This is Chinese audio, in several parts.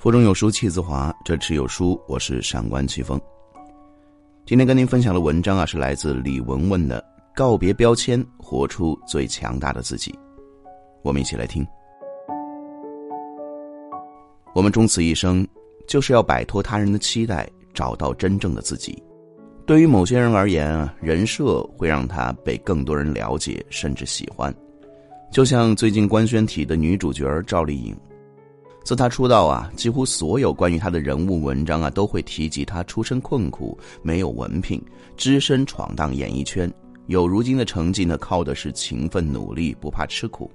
腹中有书气自华，这持有书，我是上官奇峰。今天跟您分享的文章啊，是来自李文文的《告别标签，活出最强大的自己》。我们一起来听。我们终此一生，就是要摆脱他人的期待，找到真正的自己。对于某些人而言啊，人设会让他被更多人了解，甚至喜欢。就像最近官宣体的女主角赵丽颖。自他出道啊，几乎所有关于他的人物文章啊，都会提及他出身困苦，没有文凭，只身闯荡演艺圈，有如今的成绩呢，靠的是勤奋努力，不怕吃苦。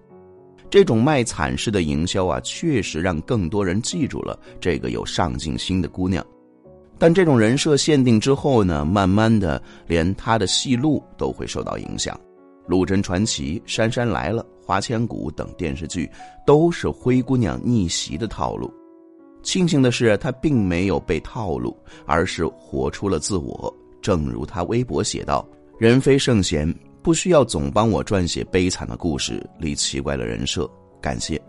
这种卖惨式的营销啊，确实让更多人记住了这个有上进心的姑娘。但这种人设限定之后呢，慢慢的，连她的戏路都会受到影响。《陆贞传奇》《杉杉来了》《花千骨》等电视剧，都是灰姑娘逆袭的套路。庆幸的是，她并没有被套路，而是活出了自我。正如她微博写道：“人非圣贤，不需要总帮我撰写悲惨的故事立奇怪的人设。感谢，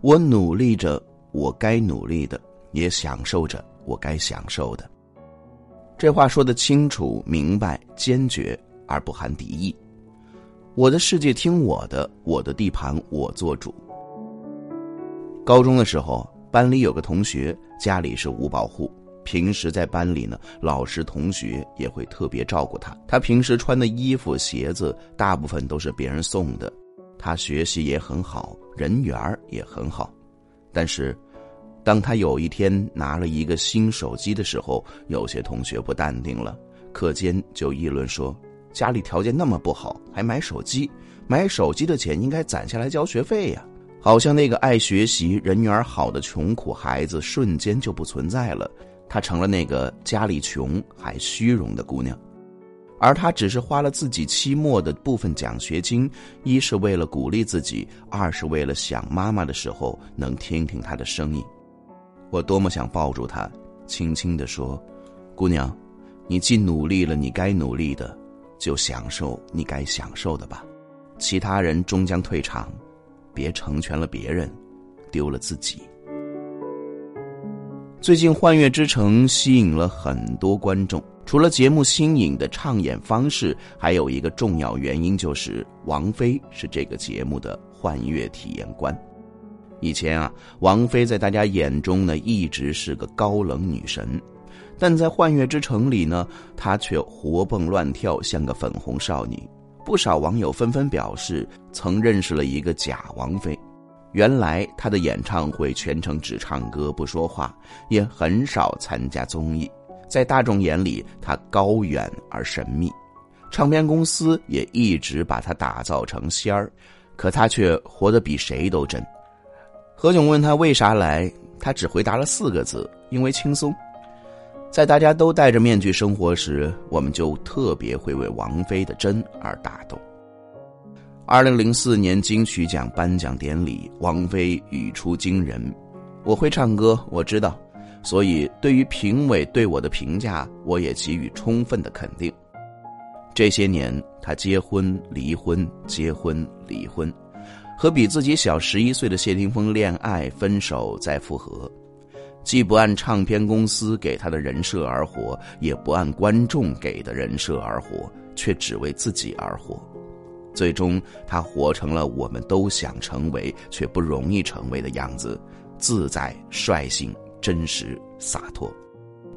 我努力着我该努力的，也享受着我该享受的。”这话说得清楚明白、坚决，而不含敌意。我的世界听我的，我的地盘我做主。高中的时候，班里有个同学家里是五保户，平时在班里呢，老师同学也会特别照顾他。他平时穿的衣服鞋子大部分都是别人送的，他学习也很好，人缘也很好。但是，当他有一天拿了一个新手机的时候，有些同学不淡定了，课间就议论说。家里条件那么不好，还买手机？买手机的钱应该攒下来交学费呀！好像那个爱学习、人缘好的穷苦孩子瞬间就不存在了，她成了那个家里穷还虚荣的姑娘。而她只是花了自己期末的部分奖学金，一是为了鼓励自己，二是为了想妈妈的时候能听听她的声音。我多么想抱住她，轻轻地说：“姑娘，你既努力了你该努力的。”就享受你该享受的吧，其他人终将退场，别成全了别人，丢了自己。最近《幻乐之城》吸引了很多观众，除了节目新颖的唱演方式，还有一个重要原因就是王菲是这个节目的幻乐体验官。以前啊，王菲在大家眼中呢，一直是个高冷女神。但在幻乐之城里呢，她却活蹦乱跳，像个粉红少女。不少网友纷纷表示，曾认识了一个假王菲。原来她的演唱会全程只唱歌不说话，也很少参加综艺。在大众眼里，她高远而神秘，唱片公司也一直把她打造成仙儿，可她却活得比谁都真。何炅问她为啥来，她只回答了四个字：因为轻松。在大家都戴着面具生活时，我们就特别会为王菲的真而打动。二零零四年金曲奖颁奖典礼，王菲语出惊人：“我会唱歌，我知道，所以对于评委对我的评价，我也给予充分的肯定。”这些年，她结婚、离婚、结婚、离婚，和比自己小十一岁的谢霆锋恋爱、分手再复合。既不按唱片公司给他的人设而活，也不按观众给的人设而活，却只为自己而活。最终，他活成了我们都想成为却不容易成为的样子：自在、率性、真实、洒脱。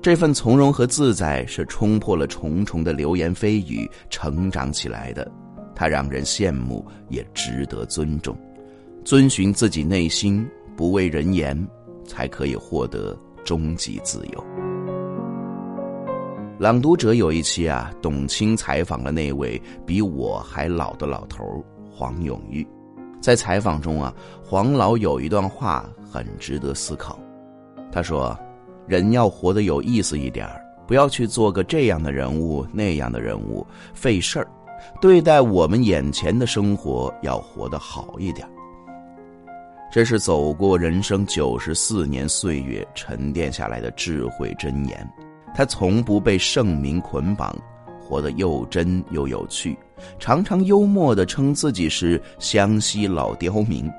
这份从容和自在，是冲破了重重的流言蜚语成长起来的。他让人羡慕，也值得尊重。遵循自己内心，不为人言。才可以获得终极自由。朗读者有一期啊，董卿采访了那位比我还老的老头黄永玉。在采访中啊，黄老有一段话很值得思考。他说：“人要活得有意思一点不要去做个这样的人物那样的人物，费事儿。对待我们眼前的生活，要活得好一点。”这是走过人生九十四年岁月沉淀下来的智慧箴言，他从不被盛名捆绑，活得又真又有趣，常常幽默地称自己是湘西老刁民。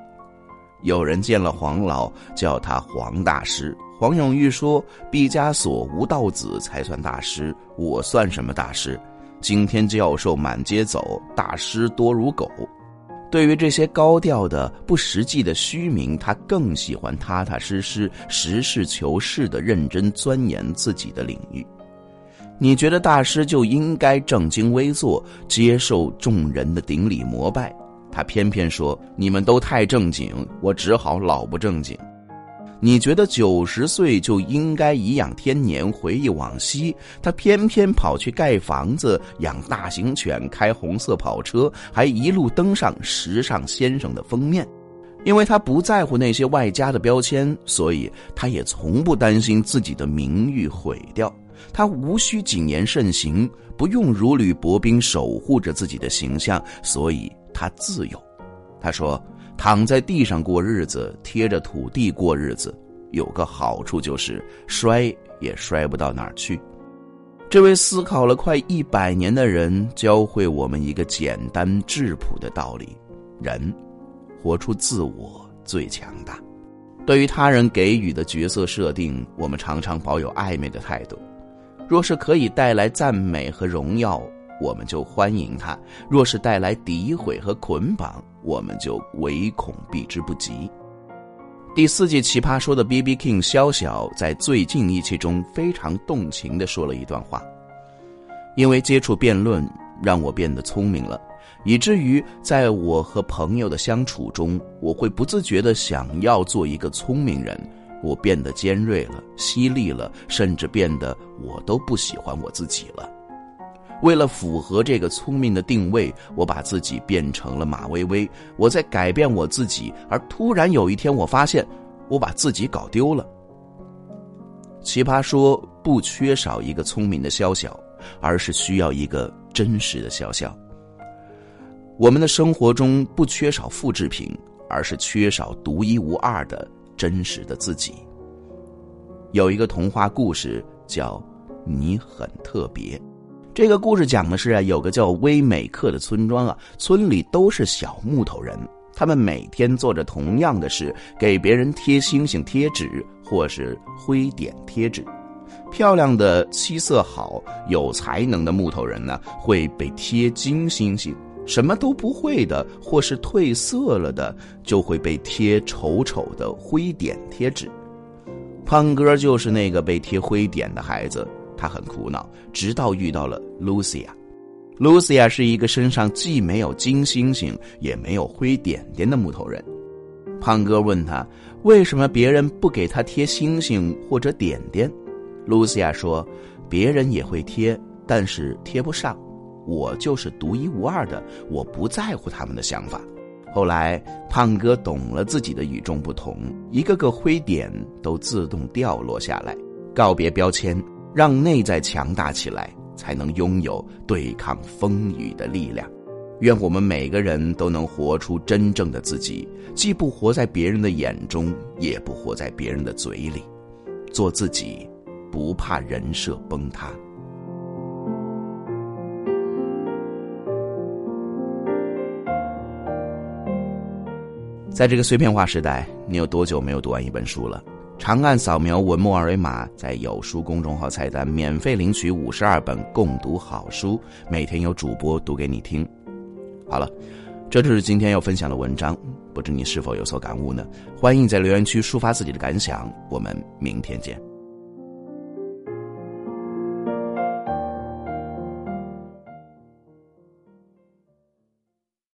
有人见了黄老叫他黄大师。黄永玉说：“毕加索、吴道子才算大师，我算什么大师？今天教授满街走，大师多如狗。”对于这些高调的、不实际的虚名，他更喜欢踏踏实实、实事求是的认真钻研自己的领域。你觉得大师就应该正襟危坐，接受众人的顶礼膜拜？他偏偏说：“你们都太正经，我只好老不正经。”你觉得九十岁就应该颐养天年，回忆往昔？他偏偏跑去盖房子、养大型犬、开红色跑车，还一路登上《时尚先生》的封面。因为他不在乎那些外加的标签，所以他也从不担心自己的名誉毁掉。他无需谨言慎行，不用如履薄冰守护着自己的形象，所以他自由。他说。躺在地上过日子，贴着土地过日子，有个好处就是摔也摔不到哪儿去。这位思考了快一百年的人，教会我们一个简单质朴的道理：人，活出自我最强大。对于他人给予的角色设定，我们常常保有暧昧的态度。若是可以带来赞美和荣耀。我们就欢迎他；若是带来诋毁和捆绑，我们就唯恐避之不及。第四季《奇葩说》的 B B King 肖晓在最近一期中非常动情地说了一段话：“因为接触辩论，让我变得聪明了，以至于在我和朋友的相处中，我会不自觉地想要做一个聪明人。我变得尖锐了，犀利了，甚至变得我都不喜欢我自己了。”为了符合这个聪明的定位，我把自己变成了马薇薇。我在改变我自己，而突然有一天，我发现我把自己搞丢了。奇葩说不缺少一个聪明的潇潇，而是需要一个真实的潇潇。我们的生活中不缺少复制品，而是缺少独一无二的真实的自己。有一个童话故事叫《你很特别》。这个故事讲的是啊，有个叫威美克的村庄啊，村里都是小木头人，他们每天做着同样的事，给别人贴星星贴纸或是灰点贴纸。漂亮的、气色好、有才能的木头人呢，会被贴金星星；什么都不会的或是褪色了的，就会被贴丑丑的灰点贴纸。胖哥就是那个被贴灰点的孩子。他很苦恼，直到遇到了露西亚。露西亚是一个身上既没有金星星，也没有灰点点的木头人。胖哥问他，为什么别人不给他贴星星或者点点？露西亚说，别人也会贴，但是贴不上。我就是独一无二的，我不在乎他们的想法。后来，胖哥懂了自己的与众不同，一个个灰点都自动掉落下来，告别标签。让内在强大起来，才能拥有对抗风雨的力量。愿我们每个人都能活出真正的自己，既不活在别人的眼中，也不活在别人的嘴里，做自己，不怕人设崩塌。在这个碎片化时代，你有多久没有读完一本书了？长按扫描文末二维码，在有书公众号菜单免费领取五十二本共读好书，每天有主播读给你听。好了，这就是今天要分享的文章，不知你是否有所感悟呢？欢迎在留言区抒发自己的感想，我们明天见。